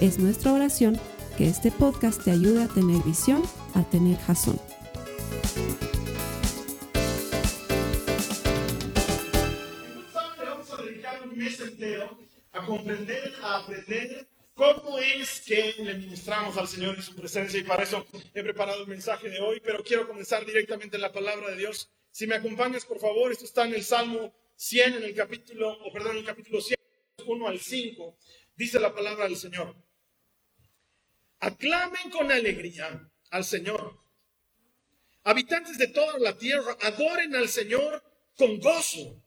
Es nuestra oración que este podcast te ayude a tener visión, a tener jazón. Un mes entero a comprender, a aprender cómo es que le ministramos al Señor en su presencia y para eso he preparado el mensaje de hoy, pero quiero comenzar directamente en la palabra de Dios. Si me acompañas, por favor, esto está en el Salmo 100, en el capítulo, o perdón, en el capítulo 100, 1 al 5, dice la palabra del Señor. Aclamen con alegría al Señor. Habitantes de toda la tierra, adoren al Señor con gozo.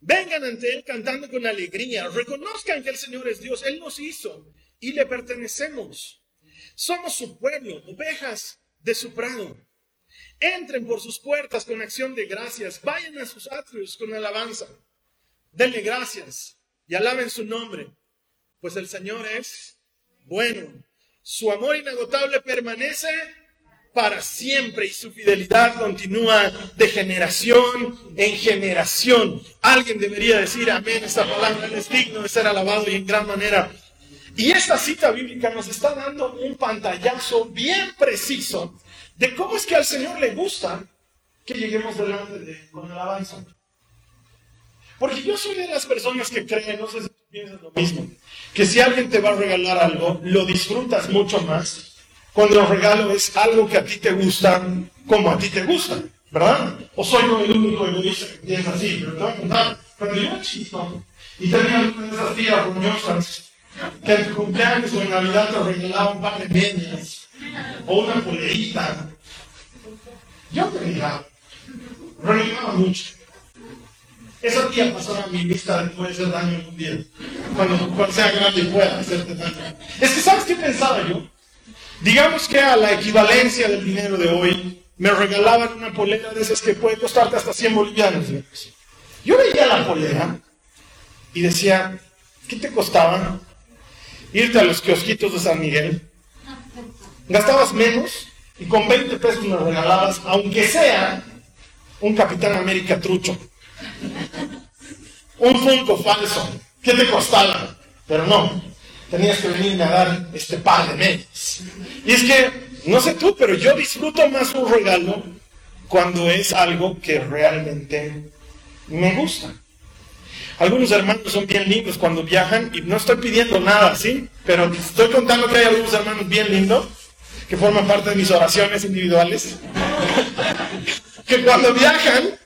Vengan ante Él cantando con alegría. Reconozcan que el Señor es Dios. Él nos hizo y le pertenecemos. Somos su pueblo, ovejas de su prado. Entren por sus puertas con acción de gracias. Vayan a sus atrios con alabanza. Denle gracias y alaben su nombre, pues el Señor es bueno. Su amor inagotable permanece para siempre y su fidelidad continúa de generación en generación. Alguien debería decir amén, esta palabra es digno de ser alabado y en gran manera. Y esta cita bíblica nos está dando un pantallazo bien preciso de cómo es que al Señor le gusta que lleguemos delante de Él con alabanza. Porque yo soy de las personas que creen, no sé si piensas lo mismo, que si alguien te va a regalar algo, lo disfrutas mucho más cuando el regalo es algo que a ti te gusta como a ti te gusta, ¿verdad? O soy yo el único egoísta que piensa así, pero te voy a contar, cuando yo chico y tenía alguna de esas tías roñosas que en cumpleaños o en Navidad te regalaban un par de medias o una polerita, yo te regalaba, regalaba mucho. Esa tía pasará a mi lista de puede hacer daño algún día. Cuando, cuando sea grande y pueda hacerte daño. Es que, ¿sabes qué pensaba yo? Digamos que a la equivalencia del dinero de hoy, me regalaban una polera de esas que puede costarte hasta 100 bolivianos. Yo veía la polera y decía, ¿qué te costaba irte a los kiosquitos de San Miguel? Gastabas menos y con 20 pesos me regalabas, aunque sea un Capitán América trucho. Un Funko falso. ¿Qué te costaba? Pero no, tenías que venirme a dar este par de medias. Y es que, no sé tú, pero yo disfruto más un regalo cuando es algo que realmente me gusta. Algunos hermanos son bien lindos cuando viajan y no estoy pidiendo nada, ¿sí? Pero estoy contando que hay algunos hermanos bien lindos que forman parte de mis oraciones individuales. que cuando viajan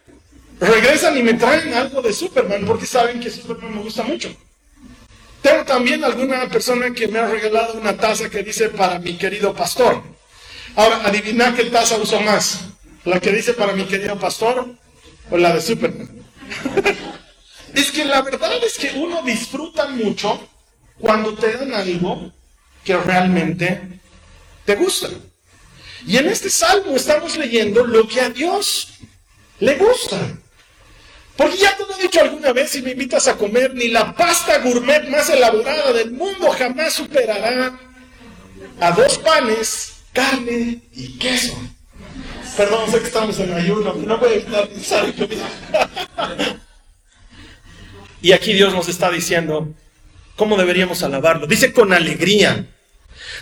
regresan y me traen algo de Superman porque saben que Superman me gusta mucho. Tengo también alguna persona que me ha regalado una taza que dice para mi querido pastor. Ahora, adivina qué taza uso más. ¿La que dice para mi querido pastor o la de Superman? es que la verdad es que uno disfruta mucho cuando te dan algo que realmente te gusta. Y en este salmo estamos leyendo lo que a Dios le gusta. Porque ya te lo he dicho alguna vez, si me invitas a comer, ni la pasta gourmet más elaborada del mundo jamás superará a dos panes, carne y queso. Perdón, sé que estamos en ayuno, pero no voy a evitar pensar. Y aquí Dios nos está diciendo cómo deberíamos alabarlo. Dice con alegría.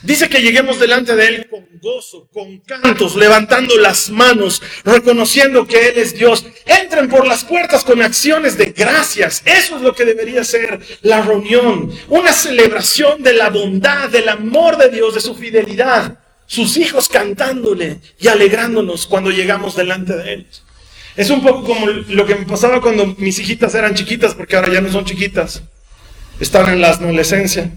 Dice que lleguemos delante de Él con gozo, con cantos, levantando las manos, reconociendo que Él es Dios. Entren por las puertas con acciones de gracias. Eso es lo que debería ser la reunión. Una celebración de la bondad, del amor de Dios, de su fidelidad. Sus hijos cantándole y alegrándonos cuando llegamos delante de Él. Es un poco como lo que me pasaba cuando mis hijitas eran chiquitas, porque ahora ya no son chiquitas. Están en la adolescencia.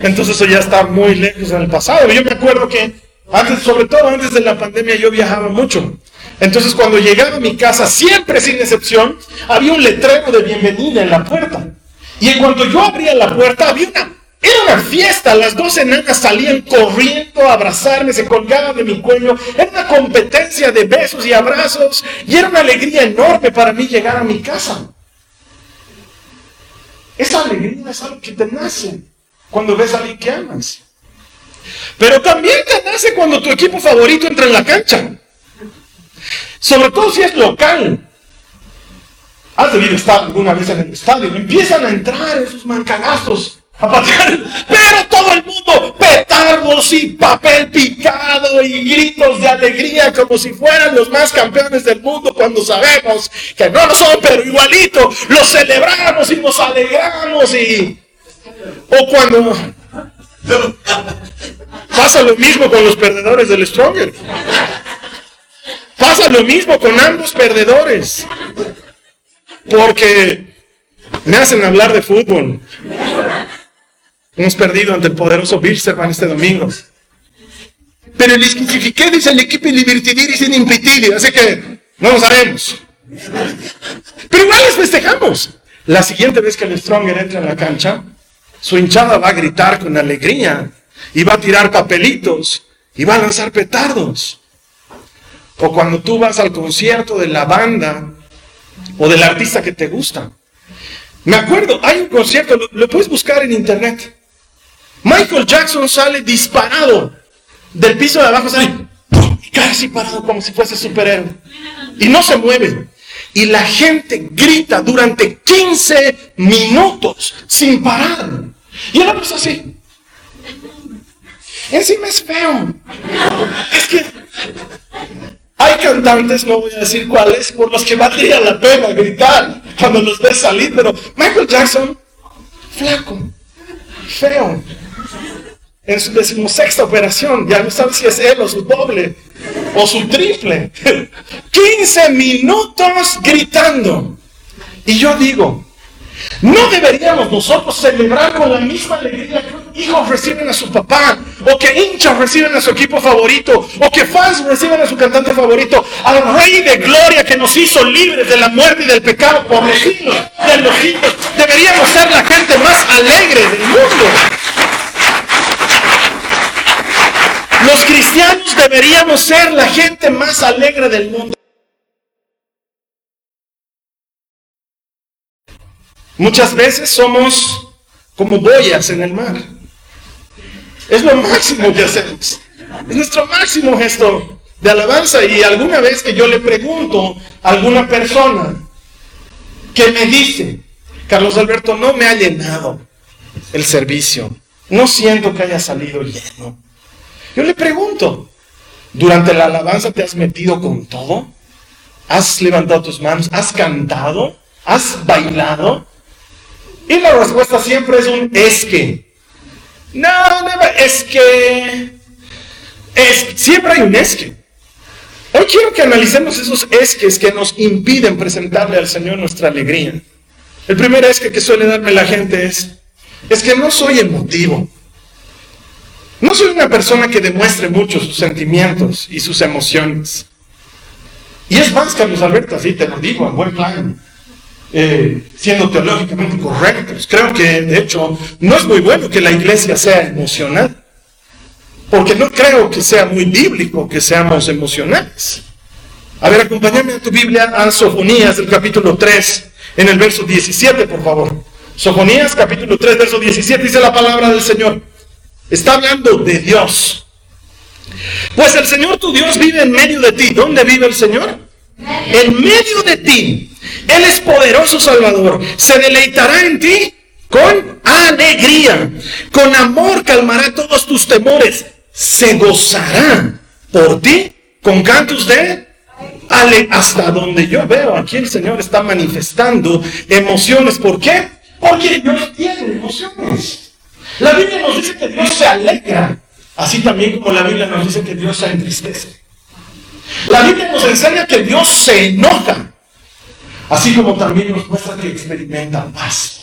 Entonces eso ya está muy lejos en el pasado. Yo me acuerdo que antes, sobre todo antes de la pandemia, yo viajaba mucho. Entonces cuando llegaba a mi casa, siempre sin excepción, había un letrero de bienvenida en la puerta. Y en cuanto yo abría la puerta, había una Era una fiesta, las dos enanas salían corriendo a abrazarme, se colgaban de mi cuello. Era una competencia de besos y abrazos y era una alegría enorme para mí llegar a mi casa. Esa alegría es algo que te nace cuando ves a alguien que amas. Pero también te nace cuando tu equipo favorito entra en la cancha. Sobre todo si es local. Has debido estar alguna vez en el estadio. Empiezan a entrar esos mancanazos a patear. Pero todo el mundo, petardos y papel picado y gritos de alegría como si fueran los más campeones del mundo cuando sabemos que no lo son, pero igualito los celebramos y nos alegramos y... O cuando... Pasa lo mismo con los perdedores del Stronger. Pasa lo mismo con ambos perdedores. Porque me hacen hablar de fútbol. Hemos perdido ante el poderoso Bilsterman este domingo. Pero el isquisifiqué dice el equipo libertidir y sin impitili, así que no lo sabemos. Pero igual les festejamos. La siguiente vez que el Stronger entra en la cancha, su hinchada va a gritar con alegría y va a tirar papelitos y va a lanzar petardos. O cuando tú vas al concierto de la banda o del artista que te gusta. Me acuerdo, hay un concierto, lo, puedes buscar en internet. Michael Jackson sale disparado del piso de abajo, sale casi parado como si fuese superhéroe. Y no se mueve. Y la gente grita durante 15 minutos sin parar. Y el hombre es así. Encima es feo. Es que hay cantantes, no voy a decir cuáles, por los que valdría la pena gritar cuando los ves salir, pero Michael Jackson, flaco, feo, en su decimosexta operación, ya no sabes si es él o su doble o su triple. 15 minutos gritando. Y yo digo, ¿no deberíamos nosotros celebrar con la misma alegría que hijos reciben a su papá, o que hinchas reciben a su equipo favorito, o que fans reciben a su cantante favorito, al Rey de Gloria que nos hizo libres de la muerte y del pecado por los siglos de los siglos? Deberíamos ser la gente más alegre del mundo. Los cristianos deberíamos ser la gente más alegre del mundo. Muchas veces somos como boyas en el mar. Es lo máximo que hacemos. Es nuestro máximo gesto de alabanza. Y alguna vez que yo le pregunto a alguna persona que me dice, Carlos Alberto, no me ha llenado el servicio. No siento que haya salido lleno. Yo le pregunto, ¿durante la alabanza te has metido con todo? ¿Has levantado tus manos? ¿Has cantado? ¿Has bailado? Y la respuesta siempre es un es que. No, no, es que. Es, siempre hay un es que. Hoy quiero que analicemos esos esques que nos impiden presentarle al Señor nuestra alegría. El primer esque que suele darme la gente es, es que no soy emotivo. No soy una persona que demuestre mucho sus sentimientos y sus emociones. Y es más, Carlos Alberto, así te lo digo, en buen plan, eh, siendo teológicamente correctos. Creo que, de hecho, no es muy bueno que la iglesia sea emocional, porque no creo que sea muy bíblico que seamos emocionales. A ver, acompáñame a tu Biblia a Sofonías, del capítulo 3, en el verso 17, por favor. Sofonías, capítulo 3, verso 17, dice la palabra del Señor. Está hablando de Dios. Pues el Señor tu Dios vive en medio de ti. ¿Dónde vive el Señor? En medio de ti. Él es poderoso Salvador. Se deleitará en ti con alegría. Con amor calmará todos tus temores. Se gozará por ti con cantos de ale hasta donde yo veo aquí el Señor está manifestando emociones. ¿Por qué? Porque Dios tiene emociones. La Biblia nos dice que Dios se alegra, así también como la Biblia nos dice que Dios se entristece. La Biblia nos enseña que Dios se enoja, así como también nos muestra que experimenta paz.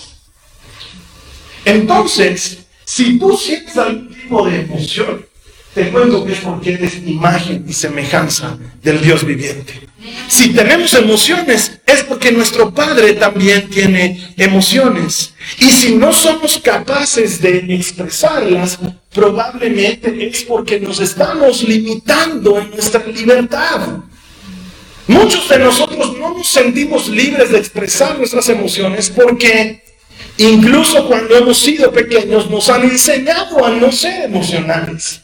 Entonces, si tú sientes algún tipo de emoción, te cuento que es porque eres imagen y semejanza del Dios viviente. Si tenemos emociones, es porque nuestro Padre también tiene emociones. Y si no somos capaces de expresarlas, probablemente es porque nos estamos limitando en nuestra libertad. Muchos de nosotros no nos sentimos libres de expresar nuestras emociones porque incluso cuando hemos sido pequeños nos han enseñado a no ser emocionales.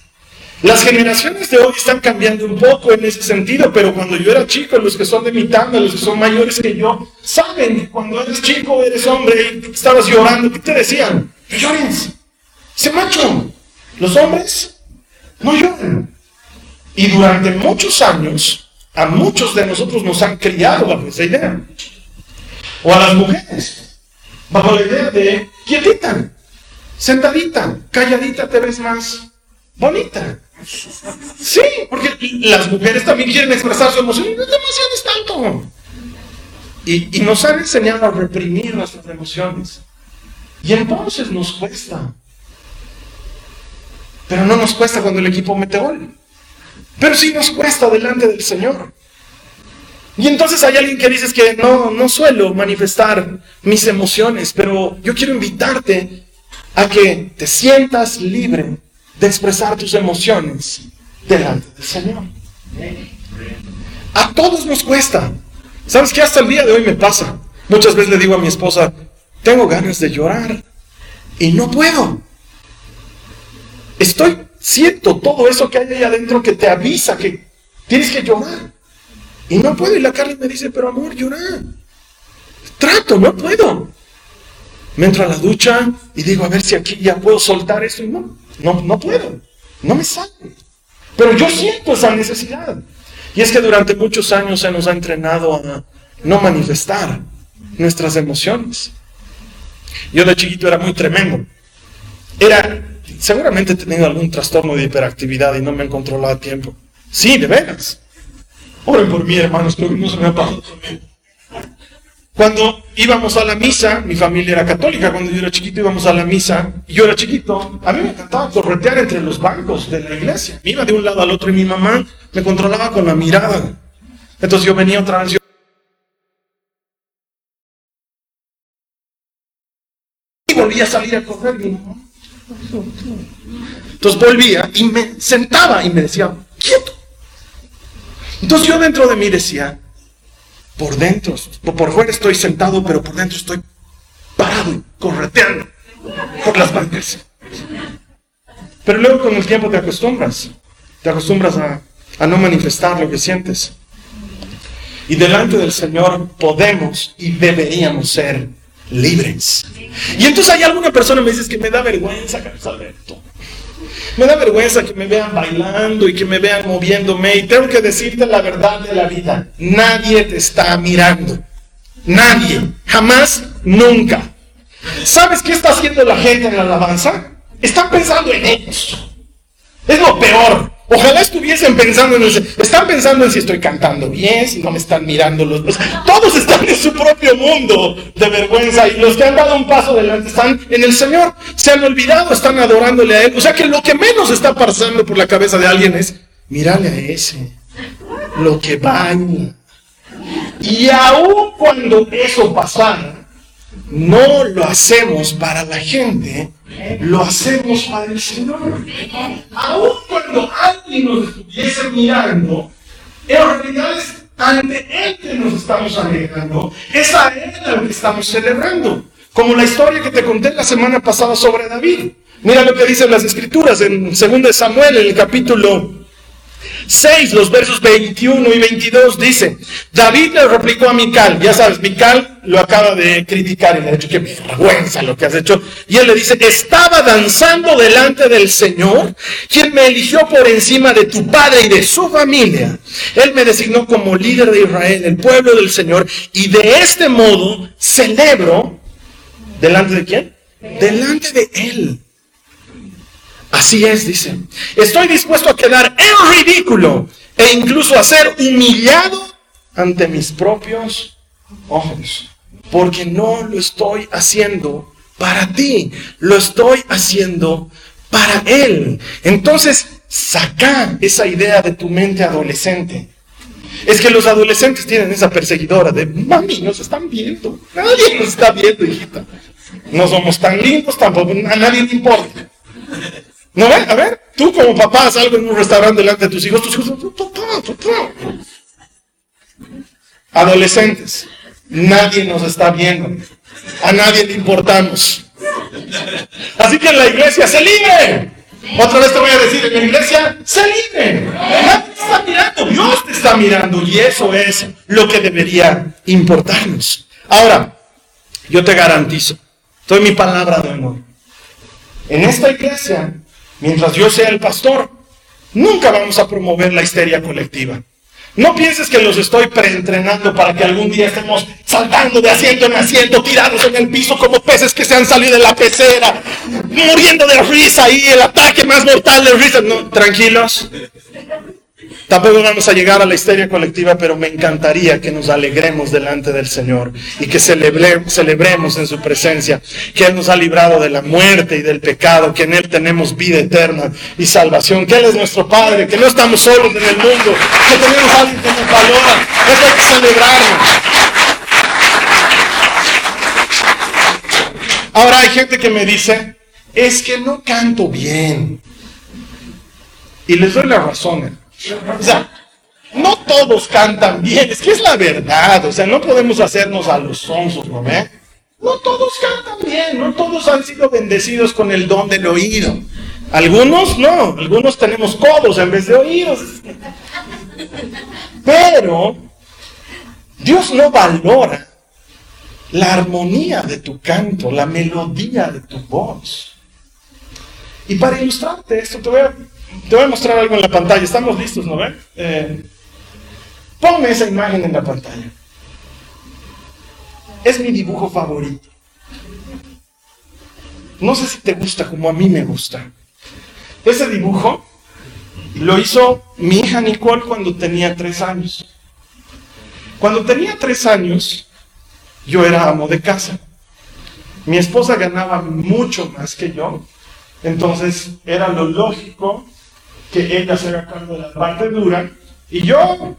Las generaciones de hoy están cambiando un poco en ese sentido, pero cuando yo era chico, los que son de mi tanda, los que son mayores que yo, saben que cuando eres chico, eres hombre y estabas llorando, ¿qué te decían? No llores, se macho. Los hombres no lloran. Y durante muchos años, a muchos de nosotros nos han criado bajo esa idea. O a las mujeres, bajo la idea de quietita, sentadita, calladita te ves más bonita. Sí, porque las mujeres también quieren expresar su emoción no es tanto. Y, y nos han enseñado a reprimir nuestras emociones. Y entonces nos cuesta. Pero no nos cuesta cuando el equipo mete gol. Pero sí nos cuesta delante del Señor. Y entonces hay alguien que dices que no, no suelo manifestar mis emociones, pero yo quiero invitarte a que te sientas libre de expresar tus emociones delante del Señor. A todos nos cuesta. ¿Sabes qué? Hasta el día de hoy me pasa. Muchas veces le digo a mi esposa, tengo ganas de llorar y no puedo. Estoy, siento todo eso que hay ahí adentro que te avisa que tienes que llorar. Y no puedo. Y la Carla me dice, pero amor, llorar. Trato, no puedo. Me entro a la ducha y digo, a ver si aquí ya puedo soltar eso. Y no, no, no puedo, no me sale. Pero yo siento esa necesidad. Y es que durante muchos años se nos ha entrenado a no manifestar nuestras emociones. Yo de chiquito era muy tremendo. Era, seguramente he tenido algún trastorno de hiperactividad y no me han controlado a tiempo. Sí, de veras. Oren por mí, hermanos, pero no se me ha pasado cuando íbamos a la misa, mi familia era católica, cuando yo era chiquito íbamos a la misa, y yo era chiquito, a mí me encantaba corretear entre los bancos de la iglesia. Me iba de un lado al otro y mi mamá me controlaba con la mirada. Entonces yo venía otra vez. Y volvía a salir a correr. Entonces volvía y me sentaba y me decía, quieto. Entonces yo dentro de mí decía, por dentro, por fuera estoy sentado, pero por dentro estoy parado y correteando por las bancas. Pero luego con el tiempo te acostumbras, te acostumbras a, a no manifestar lo que sientes. Y delante del Señor podemos y deberíamos ser libres. Y entonces hay alguna persona que me dice que me da vergüenza, Carlos Alberto. Me da vergüenza que me vean bailando y que me vean moviéndome. Y tengo que decirte la verdad de la vida. Nadie te está mirando. Nadie. Jamás, nunca. ¿Sabes qué está haciendo la gente en la alabanza? Están pensando en ellos. Es lo peor. Ojalá estuviesen pensando en eso. Están pensando en si estoy cantando bien, si no me están mirando los dos. Todos están en su propio mundo de vergüenza y los que han dado un paso adelante están en el Señor. Se han olvidado, están adorándole a Él. O sea que lo que menos está pasando por la cabeza de alguien es, mírale a ese, lo que baña. Y aun cuando eso pasara, no lo hacemos para la gente, lo hacemos para el Señor. Aun cuando alguien nos estuviese mirando, en realidad es ante Él que nos estamos alegrando, es a que estamos celebrando. Como la historia que te conté la semana pasada sobre David. Mira lo que dicen las escrituras en 2 Samuel, en el capítulo 6, los versos 21 y 22 dice, David le replicó a Mical, ya sabes, Mical lo acaba de criticar y le ha dicho, qué vergüenza lo que has hecho. Y él le dice, estaba danzando delante del Señor, quien me eligió por encima de tu padre y de su familia. Él me designó como líder de Israel, el pueblo del Señor, y de este modo celebro, ¿delante de quién? Delante de Él. Así es, dice. Estoy dispuesto a quedar en ridículo e incluso a ser humillado ante mis propios ojos. Porque no lo estoy haciendo para ti, lo estoy haciendo para Él. Entonces, saca esa idea de tu mente adolescente. Es que los adolescentes tienen esa perseguidora de, mami, nos están viendo. Nadie nos está viendo, hijita. No somos tan lindos tampoco, a nadie le importa. ¿No ven? A ver, tú como papá salgo en un restaurante delante de tus hijos, tus hijos, papá, papá. Adolescentes, nadie nos está viendo. A nadie le importamos. Así que en la iglesia se libre. Otra vez te voy a decir, en la iglesia se libre. Nadie te está mirando, Dios te está mirando y eso es lo que debería importarnos. Ahora, yo te garantizo, doy mi palabra de honor. En esta iglesia, mientras yo sea el pastor, nunca vamos a promover la histeria colectiva. No pienses que los estoy preentrenando para que algún día estemos saltando de asiento en asiento, tirados en el piso como peces que se han salido de la pecera, muriendo de risa y el ataque más mortal de risa. No, tranquilos. Tampoco vamos a llegar a la histeria colectiva, pero me encantaría que nos alegremos delante del Señor y que celebremos en su presencia, que Él nos ha librado de la muerte y del pecado, que en Él tenemos vida eterna y salvación, que Él es nuestro Padre, que no estamos solos en el mundo, que tenemos a alguien que nos valora. Eso hay que celebrarlo. Ahora hay gente que me dice, es que no canto bien. Y les doy la razón. O sea, no todos cantan bien, es que es la verdad, o sea, no podemos hacernos a los sonsos, ¿no ve? No todos cantan bien, no todos han sido bendecidos con el don del oído. Algunos no, algunos tenemos codos en vez de oídos. Pero Dios no valora la armonía de tu canto, la melodía de tu voz. Y para ilustrarte esto, te voy a te voy a mostrar algo en la pantalla. Estamos listos, ¿no ven? Eh, ponme esa imagen en la pantalla. Es mi dibujo favorito. No sé si te gusta como a mí me gusta. Ese dibujo lo hizo mi hija Nicole cuando tenía tres años. Cuando tenía tres años, yo era amo de casa. Mi esposa ganaba mucho más que yo. Entonces era lo lógico que ella se haga cargo de la parte dura. Y yo,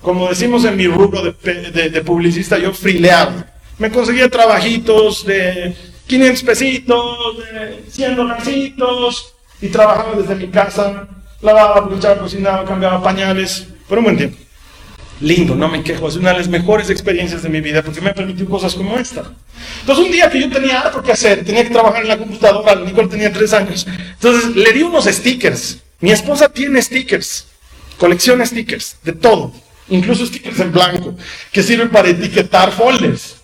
como decimos en mi rubro de, publicista, yo frileaba. Me conseguía trabajitos de 500 pesitos, de 100 dolarcitos, y trabajaba desde mi casa. Lavaba, planchaba, cocinaba, cambiaba pañales, por un buen tiempo. Lindo, no me quejo, es una de las mejores experiencias de mi vida porque me ha permitido cosas como esta. Entonces un día que yo tenía algo que hacer, tenía que trabajar en la computadora, Nicole tenía tres años, entonces le di unos stickers mi esposa tiene stickers, colecciona stickers, de todo, incluso stickers en blanco, que sirven para etiquetar folders.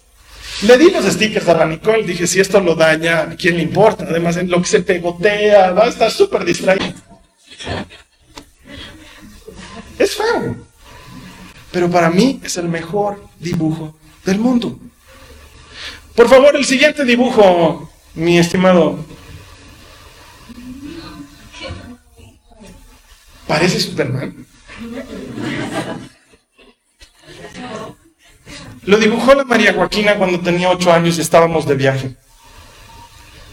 Le di los stickers a la Nicole, dije, si esto lo daña, ¿a quién le importa? Además, lo que se pegotea, va a estar súper distraído. Es feo, pero para mí es el mejor dibujo del mundo. Por favor, el siguiente dibujo, mi estimado Parece Superman. Lo dibujó la María Joaquina cuando tenía ocho años y estábamos de viaje.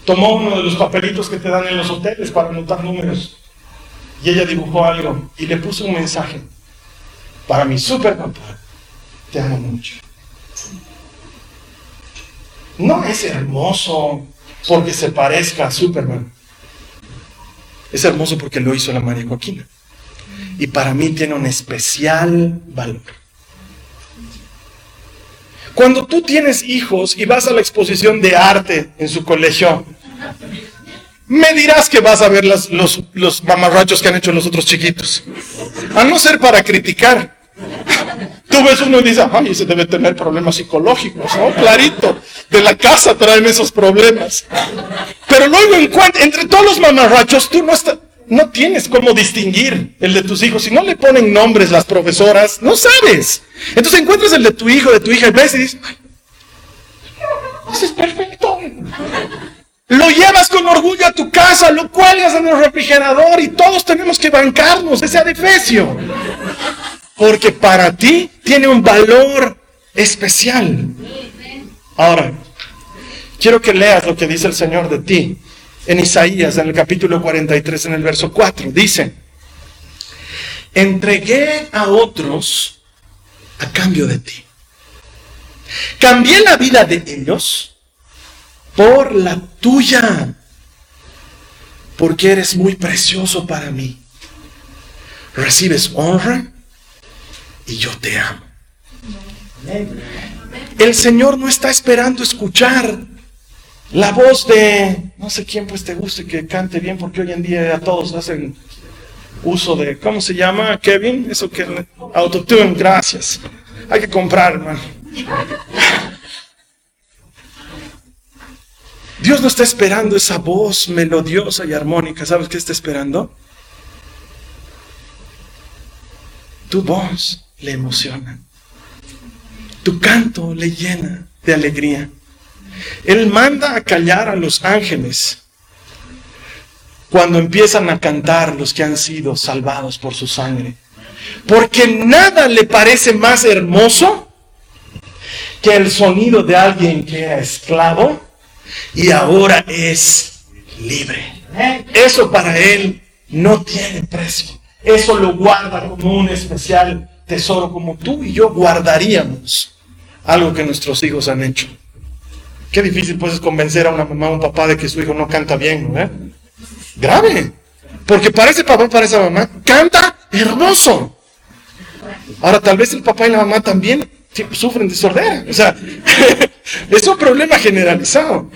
Tomó uno de los papelitos que te dan en los hoteles para anotar números. Y ella dibujó algo y le puso un mensaje. Para mi super papá, te amo mucho. No es hermoso porque se parezca a Superman. Es hermoso porque lo hizo la María Joaquina y para mí tiene un especial valor. Cuando tú tienes hijos y vas a la exposición de arte en su colegio, me dirás que vas a ver los, los mamarrachos que han hecho los otros chiquitos. A no ser para criticar. Tú ves uno y dices, ay, ese debe tener problemas psicológicos, ¿no? Clarito, de la casa traen esos problemas. Pero luego entre todos los mamarrachos, tú no estás, no tienes cómo distinguir el de tus hijos. Si no le ponen nombres las profesoras, no sabes. Entonces encuentras el de tu hijo, de tu hija, y ves y dices, ese es perfecto. Lo llevas con orgullo a tu casa, lo cuelgas en el refrigerador y todos tenemos que bancarnos ese adefesio. Porque para ti tiene un valor especial. Ahora, quiero que leas lo que dice el Señor de ti en Isaías, en el capítulo 43, en el verso 4. Dice, entregué a otros a cambio de ti. Cambié la vida de ellos por la tuya, porque eres muy precioso para mí. Recibes honra y yo te amo. El Señor no está esperando escuchar la voz de, no sé quién pues te guste que cante bien, porque hoy en día a todos hacen uso de, ¿cómo se llama, Kevin? Eso que, autotune, gracias. Hay que comprar, hermano. Dios no está esperando esa voz melodiosa y armónica. ¿Sabes qué está esperando? Tu voz le emociona. Tu canto le llena de alegría. Él manda a callar a los ángeles cuando empiezan a cantar los que han sido salvados por su sangre. Porque nada le parece más hermoso que el sonido de alguien que era esclavo y ahora es libre. Eso para él no tiene precio. Eso lo guarda como un especial tesoro, como tú y yo guardaríamos algo que nuestros hijos han hecho. Qué difícil pues es convencer a una mamá o un papá de que su hijo no canta bien, ¿no? Grave. Porque para ese papá, para esa mamá, canta hermoso. Ahora tal vez el papá y la mamá también sufren de sordera. O sea, es un problema generalizado.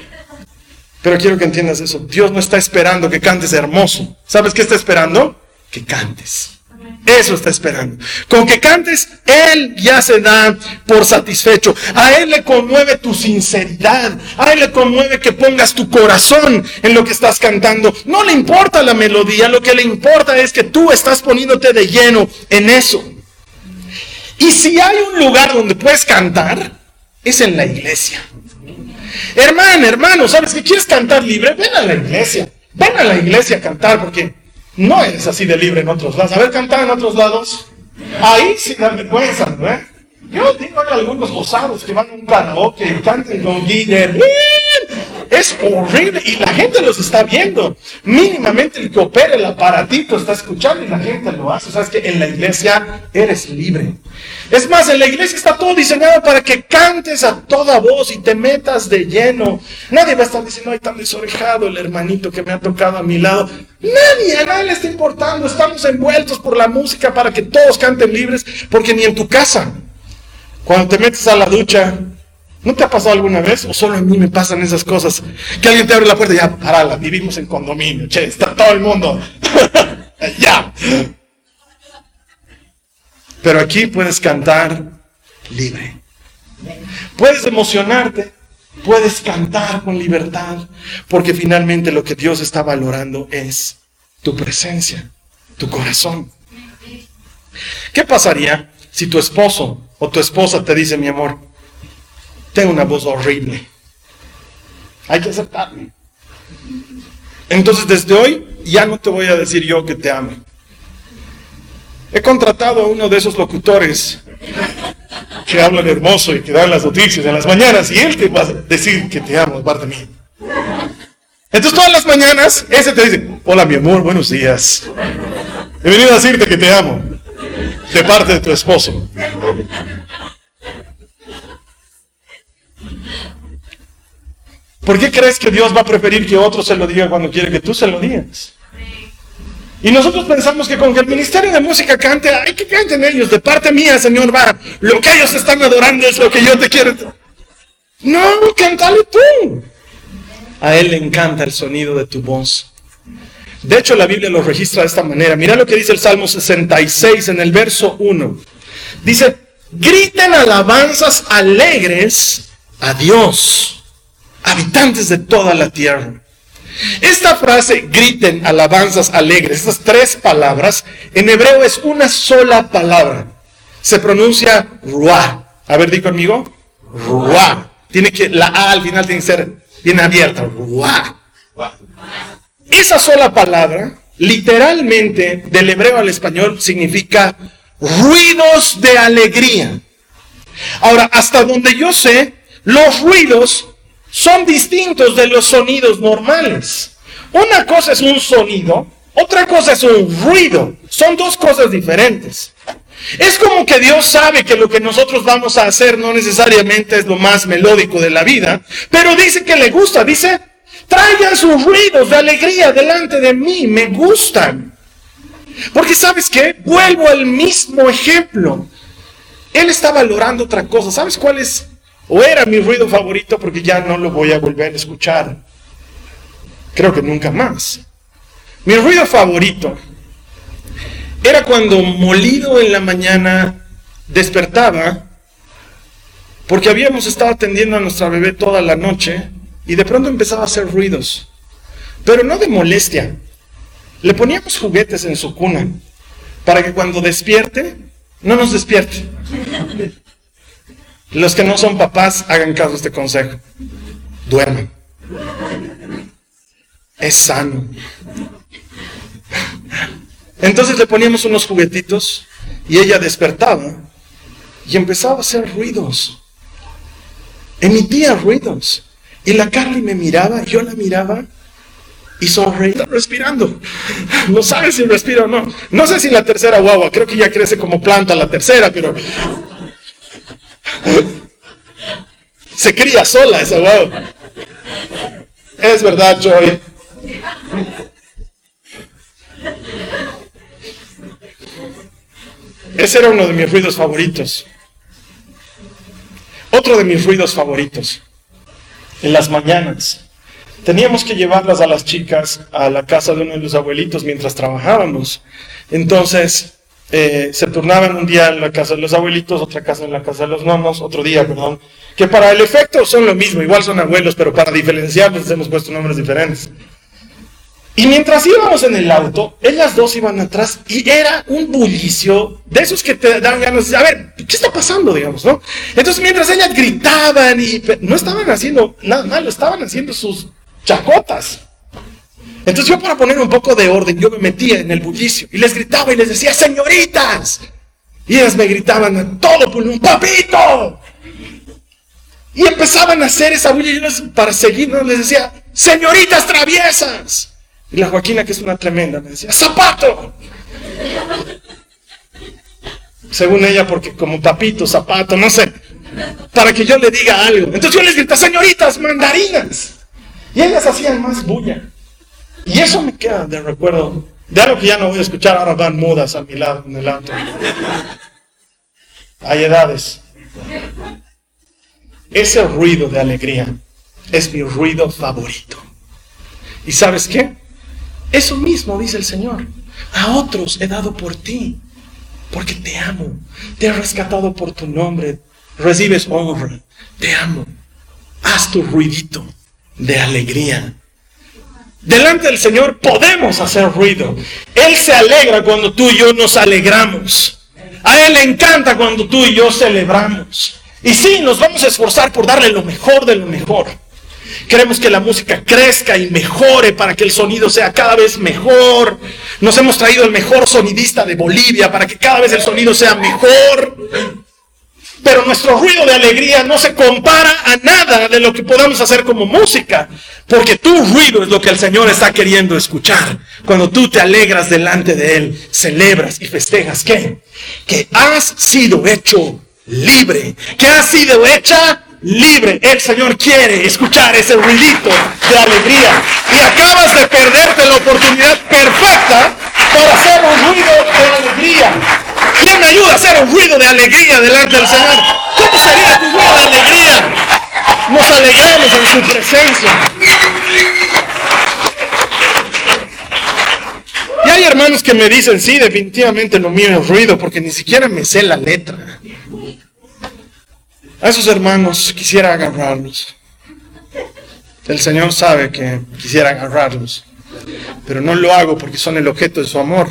Pero quiero que entiendas eso. Dios no está esperando que cantes hermoso. ¿Sabes qué está esperando? Que cantes. Eso está esperando. Con que cantes, Él ya se da por satisfecho. A Él le conmueve tu sinceridad. A Él le conmueve que pongas tu corazón en lo que estás cantando. No le importa la melodía, lo que le importa es que tú estás poniéndote de lleno en eso. Y si hay un lugar donde puedes cantar, es en la iglesia. Hermano, hermano, ¿sabes que quieres cantar libre? Ven a la iglesia. Ven a la iglesia a cantar porque no es así de libre en otros lados. A ver, cantar en otros lados. Ahí sí da vergüenza, ¿no? Yo digo, hay algunos gozados que van a un karaoke y cantan con Guillermo. Es horrible y la gente los está viendo. Mínimamente el que opera el aparatito está escuchando y la gente lo hace. O sea, es que en la iglesia eres libre. Es más, en la iglesia está todo diseñado para que cantes a toda voz y te metas de lleno. Nadie va a estar diciendo, ay, tan desorejado el hermanito que me ha tocado a mi lado. Nadie, a nadie le está importando. Estamos envueltos por la música para que todos canten libres, porque ni en tu casa, cuando te metes a la ducha, ¿No te ha pasado alguna vez? ¿O solo a mí me pasan esas cosas? Que alguien te abre la puerta y ya, parala, vivimos en condominio, che, está todo el mundo. ya. Pero aquí puedes cantar libre. Puedes emocionarte, puedes cantar con libertad, porque finalmente lo que Dios está valorando es tu presencia, tu corazón. ¿Qué pasaría si tu esposo o tu esposa te dice, mi amor, tengo una voz horrible? Hay que aceptarme. Entonces desde hoy ya no te voy a decir yo que te amo. He contratado a uno de esos locutores que hablan hermoso y que dan las noticias en las mañanas y él te va a decir que te amo parte de mí. Entonces todas las mañanas ese te dice, hola mi amor, buenos días. He venido a decirte que te amo de parte de tu esposo. ¿Por qué crees que Dios va a preferir que otro se lo diga cuando quiere que tú se lo digas? Y nosotros pensamos que con que el Ministerio de Música cante, hay que canten ellos, de parte mía, Señor, va, lo que ellos están adorando es lo que yo te quiero. No, cántale tú. A Él le encanta el sonido de tu voz. De hecho, la Biblia lo registra de esta manera. Mira lo que dice el Salmo 66 en el verso 1. Dice, griten alabanzas alegres a Dios, habitantes de toda la tierra. Esta frase, griten alabanzas alegres, estas tres palabras, en hebreo es una sola palabra. Se pronuncia ruah. A ver, di conmigo. Ruah. Tiene que, la A al final tiene que ser bien abierta. Ruah. Esa sola palabra, literalmente, del hebreo al español, significa ruidos de alegría. Ahora, hasta donde yo sé, los ruidos son distintos de los sonidos normales. Una cosa es un sonido, otra cosa es un ruido. Son dos cosas diferentes. Es como que Dios sabe que lo que nosotros vamos a hacer no necesariamente es lo más melódico de la vida, pero dice que le gusta, dice, traigan sus ruidos de alegría delante de mí, me gustan. Porque sabes qué, vuelvo al mismo ejemplo. Él está valorando otra cosa. ¿Sabes cuál es? O era mi ruido favorito porque ya no lo voy a volver a escuchar. Creo que nunca más. Mi ruido favorito era cuando molido en la mañana despertaba porque habíamos estado atendiendo a nuestra bebé toda la noche y de pronto empezaba a hacer ruidos. Pero no de molestia. Le poníamos juguetes en su cuna para que cuando despierte, no nos despierte. Los que no son papás, hagan caso a este consejo. Duerman. Es sano. Entonces le poníamos unos juguetitos y ella despertaba y empezaba a hacer ruidos. Emitía ruidos. Y la Carly me miraba, yo la miraba y sonreía respirando. No sabe si respira o no. No sé si la tercera guagua, creo que ya crece como planta la tercera, pero se cría sola esa. Es verdad, Joy. Ese era uno de mis ruidos favoritos. Otro de mis ruidos favoritos. En las mañanas. Teníamos que llevarlas a las chicas a la casa de uno de los abuelitos mientras trabajábamos. Entonces, eh, se turnaban un día en la casa de los abuelitos, otra casa en la casa de los nonos, otro día, perdón. Que para el efecto son lo mismo, igual son abuelos, pero para diferenciarlos hemos puesto nombres diferentes. Y mientras íbamos en el auto, ellas dos iban atrás y era un bullicio de esos que te dan ganas de, a ver, ¿qué está pasando, digamos, no? Entonces mientras ellas gritaban y no estaban haciendo nada malo, estaban haciendo sus chacotas. Entonces yo para poner un poco de orden, yo me metía en el bullicio y les gritaba y les decía, señoritas. Y ellas me gritaban a todo pulmón, papito. Y empezaban a hacer esa bulla y yo para seguirnos les decía, señoritas traviesas. Y la Joaquina, que es una tremenda, me decía, ¡zapato! Según ella, porque como papito, zapato, no sé, para que yo le diga algo. Entonces yo les grito, señoritas, mandarinas. Y ellas hacían más bulla. Y eso me queda de recuerdo de algo que ya no voy a escuchar. Ahora van mudas a mi lado en el auto. Hay edades. Ese ruido de alegría es mi ruido favorito. ¿Y sabes qué? Eso mismo dice el Señor. A otros he dado por ti, porque te amo. Te he rescatado por tu nombre. Recibes honra. Te amo. Haz tu ruidito de alegría. Delante del Señor podemos hacer ruido. Él se alegra cuando tú y yo nos alegramos. A Él le encanta cuando tú y yo celebramos. Y sí, nos vamos a esforzar por darle lo mejor de lo mejor. Queremos que la música crezca y mejore para que el sonido sea cada vez mejor. Nos hemos traído el mejor sonidista de Bolivia para que cada vez el sonido sea mejor. Pero nuestro ruido de alegría no se compara a nada de lo que podamos hacer como música. Porque tu ruido es lo que el Señor está queriendo escuchar. Cuando tú te alegras delante de Él, celebras y festejas. ¿Qué? Que has sido hecho libre. Que has sido hecha libre. El Señor quiere escuchar ese ruidito de alegría. Y acabas de perderte la oportunidad perfecta para hacer un ruido de alegría. ¿Quién me ayuda a hacer un ruido de alegría delante del Señor? ¿Cómo sería tu ruido de alegría? Nos alegramos en su presencia. Y hay hermanos que me dicen, sí, definitivamente lo mío es ruido, porque ni siquiera me sé la letra. A esos hermanos quisiera agarrarlos. El Señor sabe que quisiera agarrarlos, pero no lo hago porque son el objeto de su amor.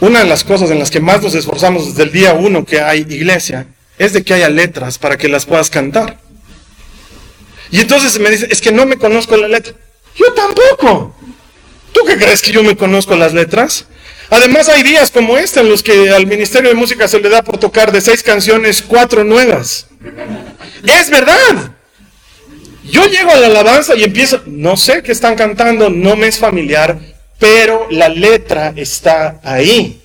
Una de las cosas en las que más nos esforzamos desde el día uno que hay iglesia es de que haya letras para que las puedas cantar. Y entonces me dice, es que no me conozco la letra. Yo tampoco. ¿Tú qué crees que yo me conozco las letras? Además hay días como este en los que al Ministerio de Música se le da por tocar de seis canciones cuatro nuevas. Es verdad. Yo llego a la alabanza y empiezo, no sé qué están cantando, no me es familiar, pero la letra está ahí.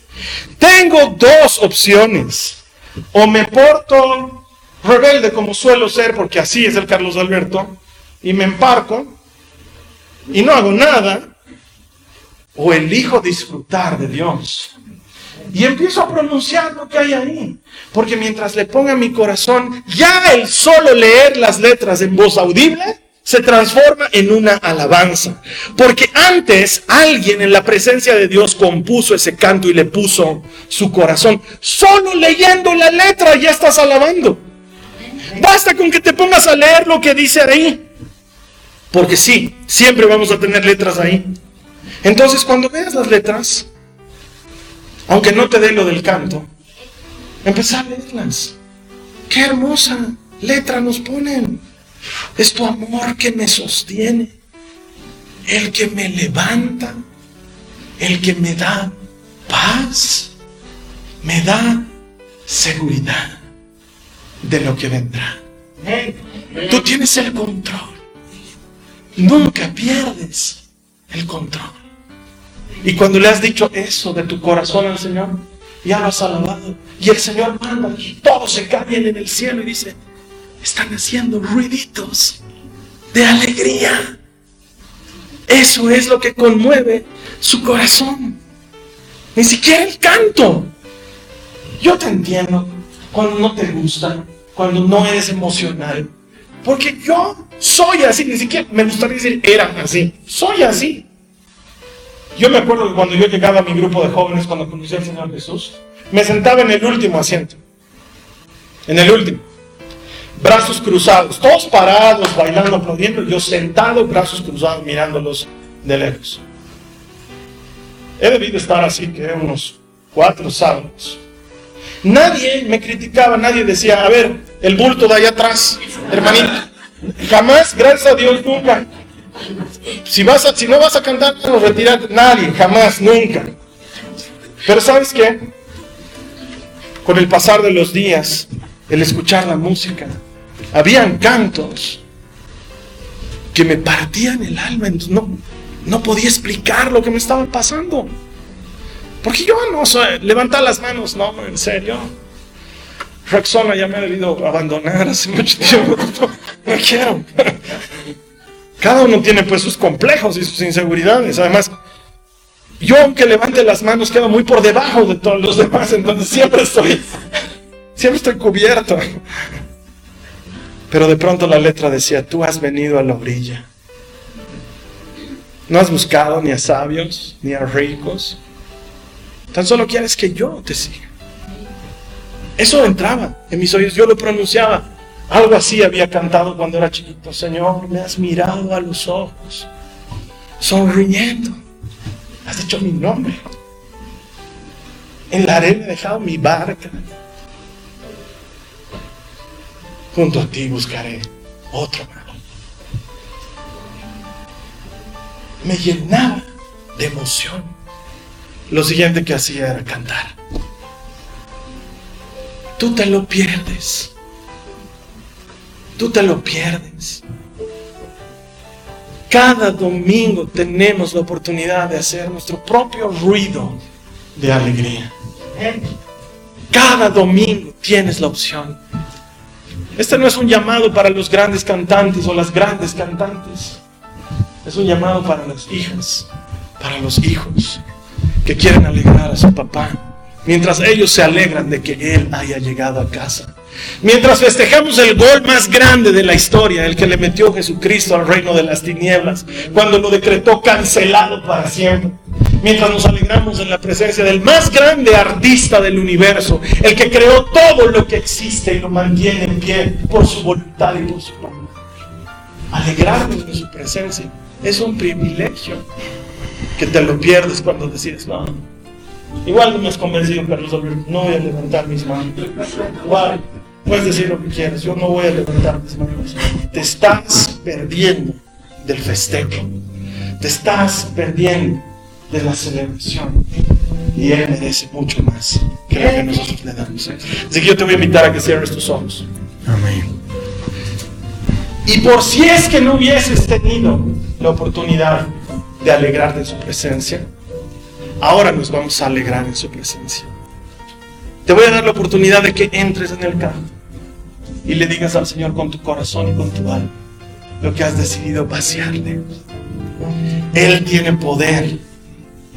Tengo dos opciones. O me porto rebelde como suelo ser, porque así es el Carlos Alberto, y me emparco y no hago nada, o elijo disfrutar de Dios. Y empiezo a pronunciar lo que hay ahí. Porque mientras le ponga mi corazón, ya el solo leer las letras en voz audible se transforma en una alabanza. Porque antes alguien en la presencia de Dios compuso ese canto y le puso su corazón. Solo leyendo la letra ya estás alabando. Basta con que te pongas a leer lo que dice ahí. Porque sí, siempre vamos a tener letras ahí. Entonces cuando veas las letras, aunque no te dé lo del canto, empezá a leerlas. Qué hermosa letra nos ponen. Es tu amor que me sostiene, el que me levanta, el que me da paz, me da seguridad de lo que vendrá. Tú tienes el control. Nunca pierdes el control. Y cuando le has dicho eso de tu corazón al Señor, ya lo has alabado. Y el Señor manda y todos se caen en el cielo y dice, están haciendo ruiditos de alegría. Eso es lo que conmueve su corazón. Ni siquiera el canto. Yo te entiendo cuando no te gusta, cuando no eres emocional. Porque yo soy así, ni siquiera me gustaría decir era así. Soy así. Yo me acuerdo que cuando yo llegaba a mi grupo de jóvenes, cuando conocí al Señor Jesús, me sentaba en el último asiento. En el último. Brazos cruzados, todos parados, bailando, aplaudiendo, yo sentado, brazos cruzados, mirándolos de lejos. He debido estar así que unos cuatro sábados. Nadie me criticaba, nadie decía, a ver, el bulto de allá atrás, hermanito. Jamás, gracias a Dios, nunca. Si, vas a, si no vas a cantar, no retirarte. Nadie, jamás, nunca. Pero ¿sabes qué? Con el pasar de los días, el escuchar la música, habían cantos que me partían el alma. No, no podía explicar lo que me estaba pasando. Porque yo no soy, levantar las manos, no, en serio. Roxana ya me ha debido abandonar hace mucho tiempo. No quiero. Cada uno tiene pues sus complejos y sus inseguridades. Además, yo aunque levante las manos quedo muy por debajo de todos los demás, entonces siempre estoy, siempre estoy cubierto. Pero de pronto la letra decía, tú has venido a la orilla. No has buscado ni a sabios, ni a ricos. Tan solo quieres que yo te siga. Eso entraba en mis oídos, yo lo pronunciaba. Algo así había cantado cuando era chiquito. Señor, me has mirado a los ojos, sonriendo. Has dicho mi nombre. En la arena he dejado mi barca. Junto a ti buscaré otro mar. Me llenaba de emoción. Lo siguiente que hacía era cantar. Tú te lo pierdes tú te lo pierdes. Cada domingo tenemos la oportunidad de hacer nuestro propio ruido de alegría. Cada domingo tienes la opción. Este no es un llamado para los grandes cantantes o las grandes cantantes. Es un llamado para las hijas, para los hijos que quieren alegrar a su papá, mientras ellos se alegran de que él haya llegado a casa. Mientras festejamos el gol más grande de la historia, el que le metió Jesucristo al reino de las tinieblas, cuando lo decretó cancelado para siempre. Mientras nos alegramos en la presencia del más grande artista del universo, el que creó todo lo que existe y lo mantiene en pie por su voluntad y por su palabra. Alegrarnos en su presencia es un privilegio que te lo pierdes cuando decides, no, igual no me has convencido, Carlos no voy a levantar mis manos. Igual, Puedes decir lo que quieras, yo no voy a levantar mis manos. Te estás perdiendo del festejo. Te estás perdiendo de la celebración. Y Él merece mucho más que lo que nosotros le damos. Así que yo te voy a invitar a que cierres tus ojos. Amén. Y por si es que no hubieses tenido la oportunidad de alegrarte en su presencia, ahora nos vamos a alegrar en su presencia. Te voy a dar la oportunidad de que entres en el carro y le digas al Señor con tu corazón y con tu alma lo que has decidido vaciarle. Él tiene poder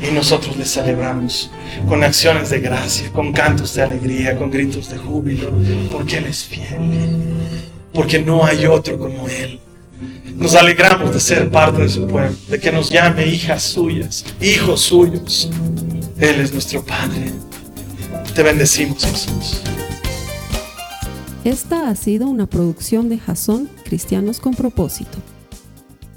y nosotros le celebramos con acciones de gracia, con cantos de alegría, con gritos de júbilo, porque Él es fiel, porque no hay otro como Él. Nos alegramos de ser parte de su pueblo, de que nos llame hijas suyas, hijos suyos. Él es nuestro Padre. Te bendecimos, Jesús. Esta ha sido una producción de Jason Cristianos con Propósito.